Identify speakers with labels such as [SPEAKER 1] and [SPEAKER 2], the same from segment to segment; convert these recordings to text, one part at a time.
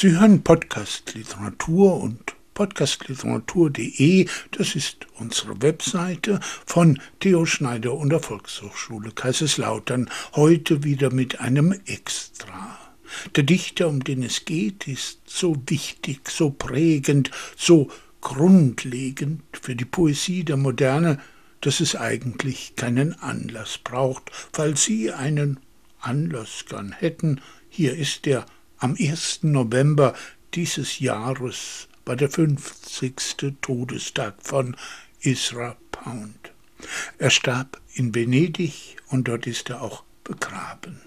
[SPEAKER 1] Sie hören Podcast Literatur und podcastliteratur.de, das ist unsere Webseite von Theo Schneider und der Volkshochschule Kaiserslautern, heute wieder mit einem Extra. Der Dichter, um den es geht, ist so wichtig, so prägend, so grundlegend für die Poesie der Moderne, dass es eigentlich keinen Anlass braucht. Falls Sie einen Anlass gern hätten, hier ist er am 1. November dieses Jahres war der 50. Todestag von Isra Pound. Er starb in Venedig und dort ist er auch begraben.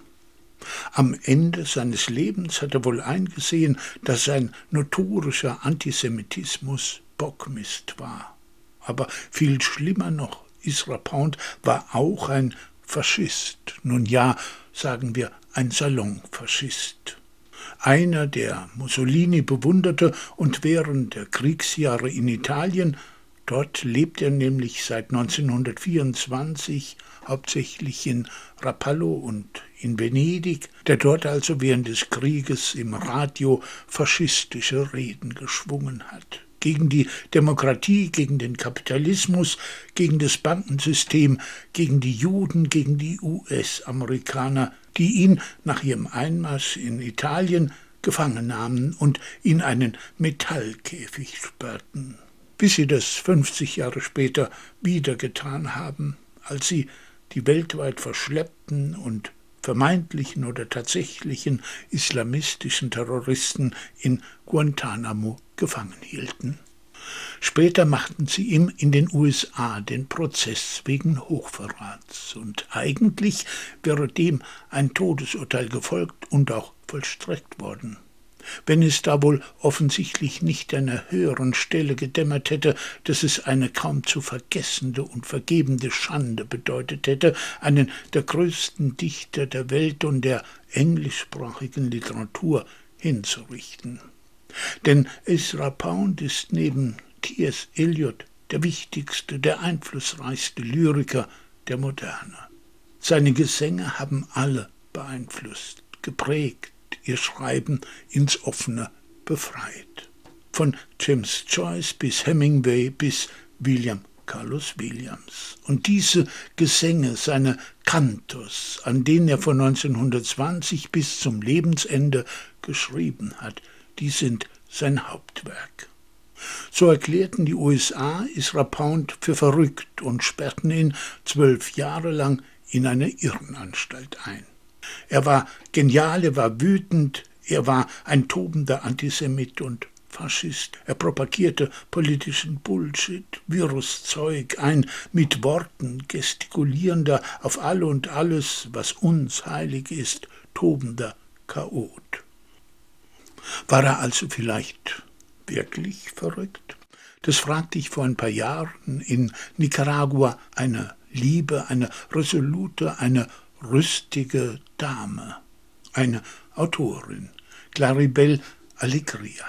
[SPEAKER 1] Am Ende seines Lebens hat er wohl eingesehen, dass sein notorischer Antisemitismus Bockmist war. Aber viel schlimmer noch, Isra Pound war auch ein Faschist. Nun ja, sagen wir, ein Salonfaschist einer, der Mussolini bewunderte und während der Kriegsjahre in Italien, dort lebt er nämlich seit 1924 hauptsächlich in Rapallo und in Venedig, der dort also während des Krieges im Radio faschistische Reden geschwungen hat gegen die Demokratie, gegen den Kapitalismus, gegen das Bankensystem, gegen die Juden, gegen die US-Amerikaner, die ihn nach ihrem Einmarsch in Italien gefangen nahmen und in einen Metallkäfig sperrten, bis sie das 50 Jahre später wieder getan haben, als sie die weltweit verschleppten und vermeintlichen oder tatsächlichen islamistischen Terroristen in Guantanamo gefangen hielten. Später machten sie ihm in den USA den Prozess wegen Hochverrats, und eigentlich wäre dem ein Todesurteil gefolgt und auch vollstreckt worden. Wenn es da wohl offensichtlich nicht einer höheren Stelle gedämmert hätte, dass es eine kaum zu vergessende und vergebende Schande bedeutet hätte, einen der größten Dichter der Welt und der englischsprachigen Literatur hinzurichten. Denn Ezra Pound ist neben T.S. Eliot der wichtigste, der einflussreichste Lyriker der Moderne. Seine Gesänge haben alle beeinflusst, geprägt, ihr Schreiben ins Offene befreit. Von James Joyce bis Hemingway bis William Carlos Williams. Und diese Gesänge, seine Kantos, an denen er von 1920 bis zum Lebensende geschrieben hat, die sind sein Hauptwerk. So erklärten die USA Isra Pound für verrückt und sperrten ihn zwölf Jahre lang in eine Irrenanstalt ein. Er war genial, er war wütend, er war ein tobender Antisemit und Faschist. Er propagierte politischen Bullshit, Viruszeug, ein mit Worten gestikulierender auf alle und alles, was uns heilig ist, tobender Chaot. War er also vielleicht wirklich verrückt? Das fragte ich vor ein paar Jahren in Nicaragua eine Liebe, eine resolute, eine rüstige Dame, eine Autorin, Claribel Alegria.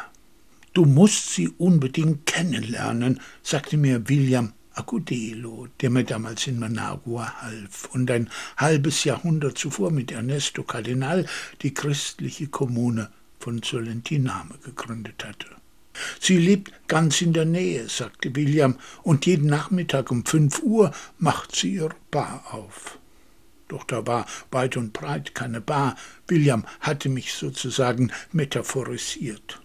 [SPEAKER 1] Du musst sie unbedingt kennenlernen, sagte mir William Acudelo, der mir damals in Managua half und ein halbes Jahrhundert zuvor mit Ernesto Cardinal die christliche Kommune von Solentiname gegründet hatte. Sie lebt ganz in der Nähe, sagte William, und jeden Nachmittag um fünf Uhr macht sie ihr Bar auf. Doch da war weit und breit keine Bar. William hatte mich sozusagen metaphorisiert.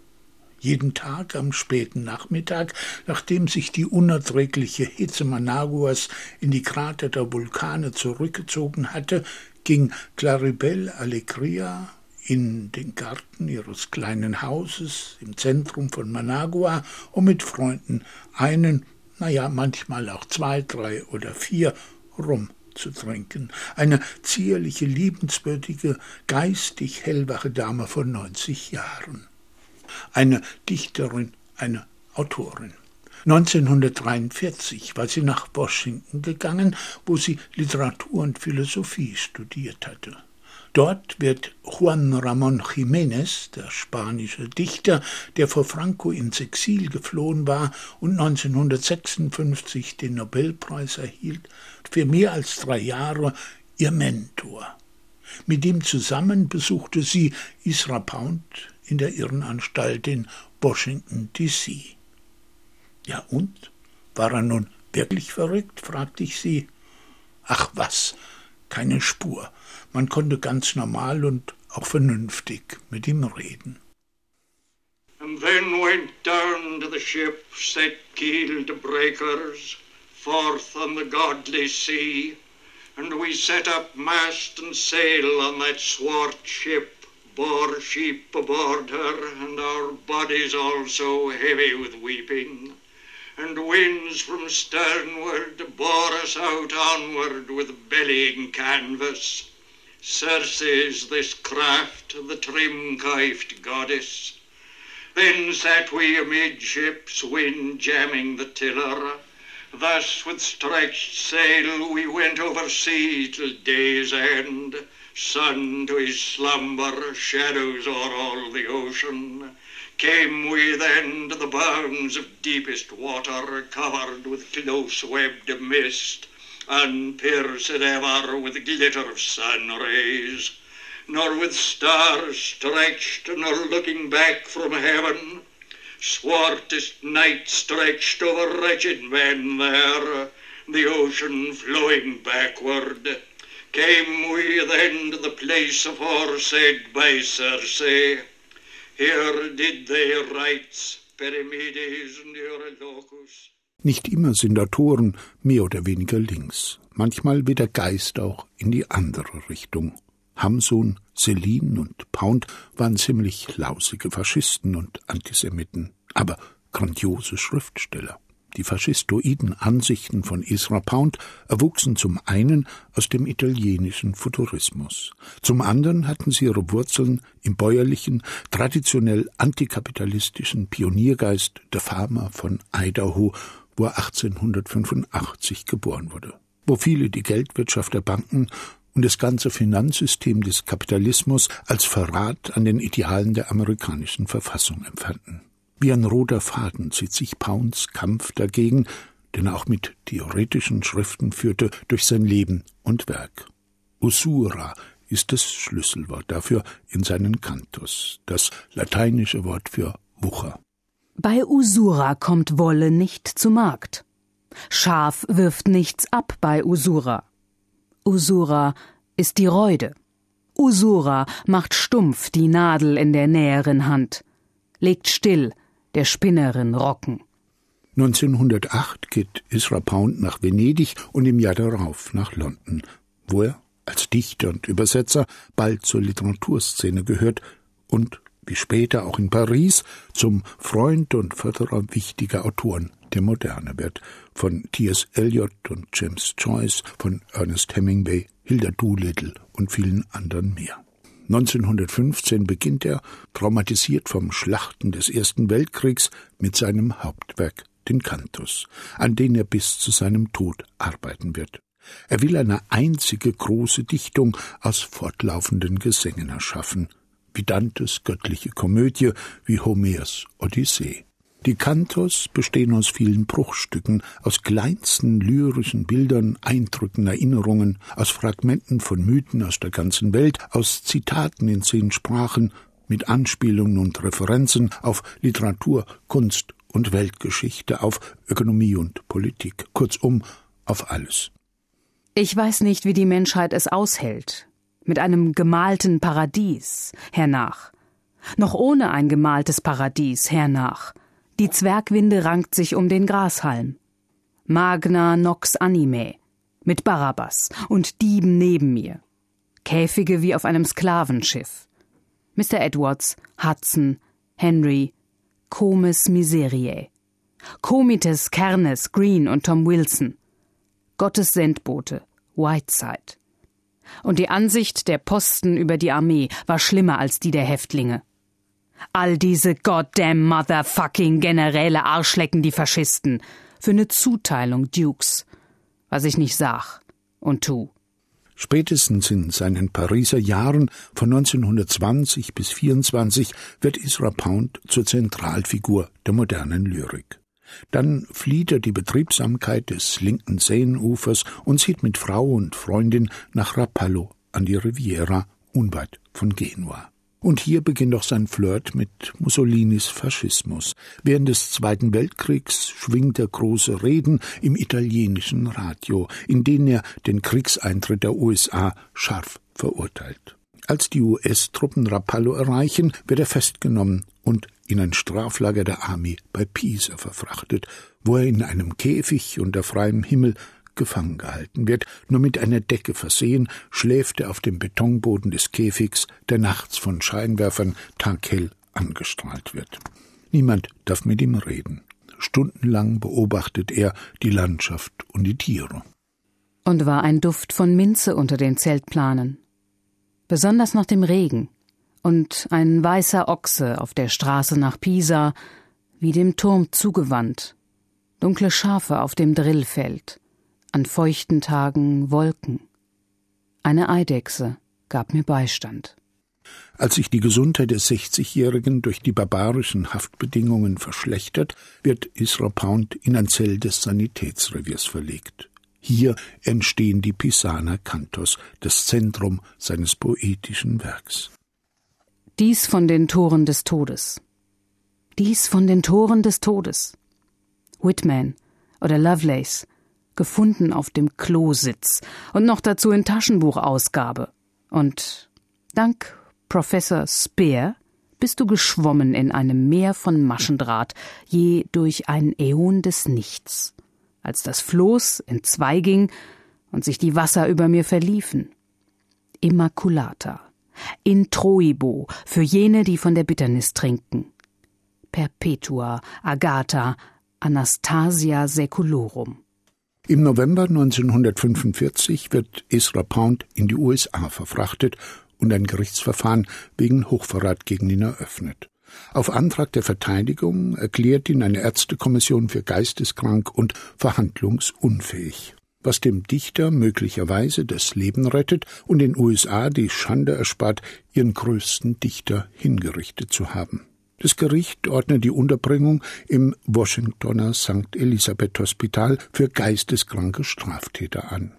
[SPEAKER 1] Jeden Tag am späten Nachmittag, nachdem sich die unerträgliche Hitze Managuas in die Krater der Vulkane zurückgezogen hatte, ging Claribel Alegria in den Garten ihres kleinen Hauses im Zentrum von Managua, um mit Freunden einen, naja, manchmal auch zwei, drei oder vier rum zu trinken. Eine zierliche, liebenswürdige, geistig hellwache Dame von 90 Jahren. Eine Dichterin, eine Autorin. 1943 war sie nach Washington gegangen, wo sie Literatur und Philosophie studiert hatte. Dort wird Juan Ramón Jiménez, der spanische Dichter, der vor Franco ins Exil geflohen war und 1956 den Nobelpreis erhielt, für mehr als drei Jahre ihr Mentor. Mit ihm zusammen besuchte sie Isra Pound in der Irrenanstalt in Washington, D.C. Ja und? War er nun wirklich verrückt? fragte ich sie. Ach was, keine Spur. Man konnte ganz normal und auch vernünftig mit ihm reden.
[SPEAKER 2] And then went down to the ship, set keel to breakers, forth on the godly sea, and we set up mast and sail on that swart ship, bore sheep aboard her, and our bodies also heavy with weeping and winds from sternward bore us out onward with bellying canvas. Circe's this craft, the trim-kifed goddess. Then sat we amidships, wind jamming the tiller. Thus with stretched sail we went over sea till day's end. Sun to his slumber, shadows o'er all the ocean. Came we then to the bounds of deepest water, covered with close-webbed mist, unpierced ever with glitter of sun rays, nor with stars stretched, nor looking back from heaven. Swartest night stretched over wretched men there, the ocean flowing backward. Came we then to the place aforesaid by Circe, Here did they rites, Perimedes and Eurylocus.
[SPEAKER 1] Nicht immer sind Autoren mehr oder weniger links. Manchmal wird der Geist auch in die andere Richtung. Hamsun, Celine und Pound waren ziemlich lausige Faschisten und Antisemiten, aber grandiose Schriftsteller. Die faschistoiden Ansichten von Isra Pound erwuchsen zum einen aus dem italienischen Futurismus, zum anderen hatten sie ihre Wurzeln im bäuerlichen, traditionell antikapitalistischen Pioniergeist der Farmer von Idaho, wo er 1885 geboren wurde, wo viele die Geldwirtschaft der Banken und das ganze Finanzsystem des Kapitalismus als Verrat an den Idealen der amerikanischen Verfassung empfanden. Wie ein roter Faden zieht sich Pounds Kampf dagegen, den er auch mit theoretischen Schriften führte, durch sein Leben und Werk. Usura ist das Schlüsselwort dafür in seinen Kantos, das lateinische Wort für Wucher.
[SPEAKER 3] Bei Usura kommt Wolle nicht zu Markt. Schaf wirft nichts ab bei Usura. Usura ist die Reude. Usura macht stumpf die Nadel in der näheren Hand, legt still der Spinnerin Rocken.
[SPEAKER 1] 1908 geht Isra Pound nach Venedig und im Jahr darauf nach London, wo er als Dichter und Übersetzer bald zur Literaturszene gehört und wie später auch in Paris zum Freund und Förderer wichtiger Autoren der Moderne wird, von T.S. Eliot und James Joyce, von Ernest Hemingway, Hilda Doolittle und vielen anderen mehr. 1915 beginnt er, traumatisiert vom Schlachten des Ersten Weltkriegs, mit seinem Hauptwerk, den Cantus, an den er bis zu seinem Tod arbeiten wird. Er will eine einzige große Dichtung aus fortlaufenden Gesängen erschaffen, Dantes göttliche Komödie, wie Homers Odyssee. Die Kantos bestehen aus vielen Bruchstücken, aus kleinsten lyrischen Bildern, Eindrücken, Erinnerungen, aus Fragmenten von Mythen aus der ganzen Welt, aus Zitaten in zehn Sprachen, mit Anspielungen und Referenzen auf Literatur, Kunst und Weltgeschichte, auf Ökonomie und Politik, kurzum auf alles.
[SPEAKER 3] Ich weiß nicht, wie die Menschheit es aushält. Mit einem gemalten Paradies hernach. Noch ohne ein gemaltes Paradies hernach. Die Zwergwinde rankt sich um den Grashalm. Magna nox anime. Mit Barabbas und Dieben neben mir. Käfige wie auf einem Sklavenschiff. Mr. Edwards, Hudson, Henry, Comes Miseriae. Comites, Kernes, Green und Tom Wilson. Gottes Sendbote, Whiteside. Und die Ansicht der Posten über die Armee war schlimmer als die der Häftlinge. All diese goddamn motherfucking Generäle Arschlecken die Faschisten. Für ne Zuteilung, Dukes. Was ich nicht sag und tu.
[SPEAKER 1] Spätestens in seinen Pariser Jahren von 1920 bis 24 wird Isra Pound zur Zentralfigur der modernen Lyrik. Dann flieht er die Betriebsamkeit des linken Seenufers und zieht mit Frau und Freundin nach Rapallo an die Riviera unweit von Genua. Und hier beginnt auch sein Flirt mit Mussolinis Faschismus. Während des Zweiten Weltkriegs schwingt er große Reden im italienischen Radio, in denen er den Kriegseintritt der USA scharf verurteilt. Als die US-Truppen Rapallo erreichen, wird er festgenommen und in ein Straflager der Army bei Pisa verfrachtet, wo er in einem Käfig unter freiem Himmel gefangen gehalten wird, nur mit einer Decke versehen, schläft er auf dem Betonboden des Käfigs, der nachts von Scheinwerfern taghell angestrahlt wird. Niemand darf mit ihm reden. Stundenlang beobachtet er die Landschaft und die Tiere.
[SPEAKER 3] Und war ein Duft von Minze unter den Zeltplanen. Besonders nach dem Regen. Und ein weißer Ochse auf der Straße nach Pisa, wie dem Turm zugewandt. Dunkle Schafe auf dem Drillfeld an feuchten Tagen Wolken. Eine Eidechse gab mir Beistand.
[SPEAKER 1] Als sich die Gesundheit des 60-Jährigen durch die barbarischen Haftbedingungen verschlechtert, wird Isra Pound in ein Zell des Sanitätsreviers verlegt. Hier entstehen die Pisana Cantos, das Zentrum seines poetischen Werks.
[SPEAKER 3] Dies von den Toren des Todes. Dies von den Toren des Todes. Whitman oder Lovelace gefunden auf dem Klositz und noch dazu in Taschenbuchausgabe. Und dank Professor Speer bist du geschwommen in einem Meer von Maschendraht, je durch ein Äon des Nichts, als das Floß entzweiging und sich die Wasser über mir verliefen. Immaculata, Introibo für jene, die von der Bitternis trinken. Perpetua, Agatha, Anastasia Seculorum.
[SPEAKER 1] Im November 1945 wird Ezra Pound in die USA verfrachtet und ein Gerichtsverfahren wegen Hochverrat gegen ihn eröffnet. Auf Antrag der Verteidigung erklärt ihn eine Ärztekommission für geisteskrank und verhandlungsunfähig, was dem Dichter möglicherweise das Leben rettet und den USA die Schande erspart, ihren größten Dichter hingerichtet zu haben. Das Gericht ordnet die Unterbringung im Washingtoner St. Elisabeth Hospital für geisteskranke Straftäter an.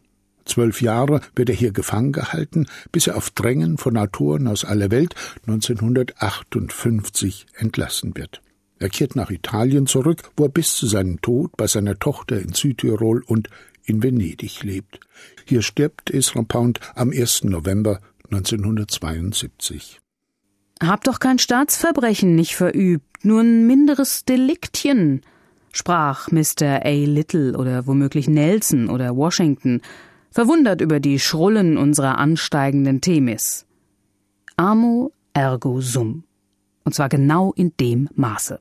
[SPEAKER 1] Zwölf Jahre wird er hier gefangen gehalten, bis er auf Drängen von Autoren aus aller Welt 1958 entlassen wird. Er kehrt nach Italien zurück, wo er bis zu seinem Tod bei seiner Tochter in Südtirol und in Venedig lebt. Hier stirbt Ezra Pound am 1. November 1972.
[SPEAKER 3] Hab doch kein Staatsverbrechen nicht verübt, nur ein minderes Deliktchen, sprach Mr. A. Little oder womöglich Nelson oder Washington, verwundert über die Schrullen unserer ansteigenden Themis. Amo ergo sum. Und zwar genau in dem Maße.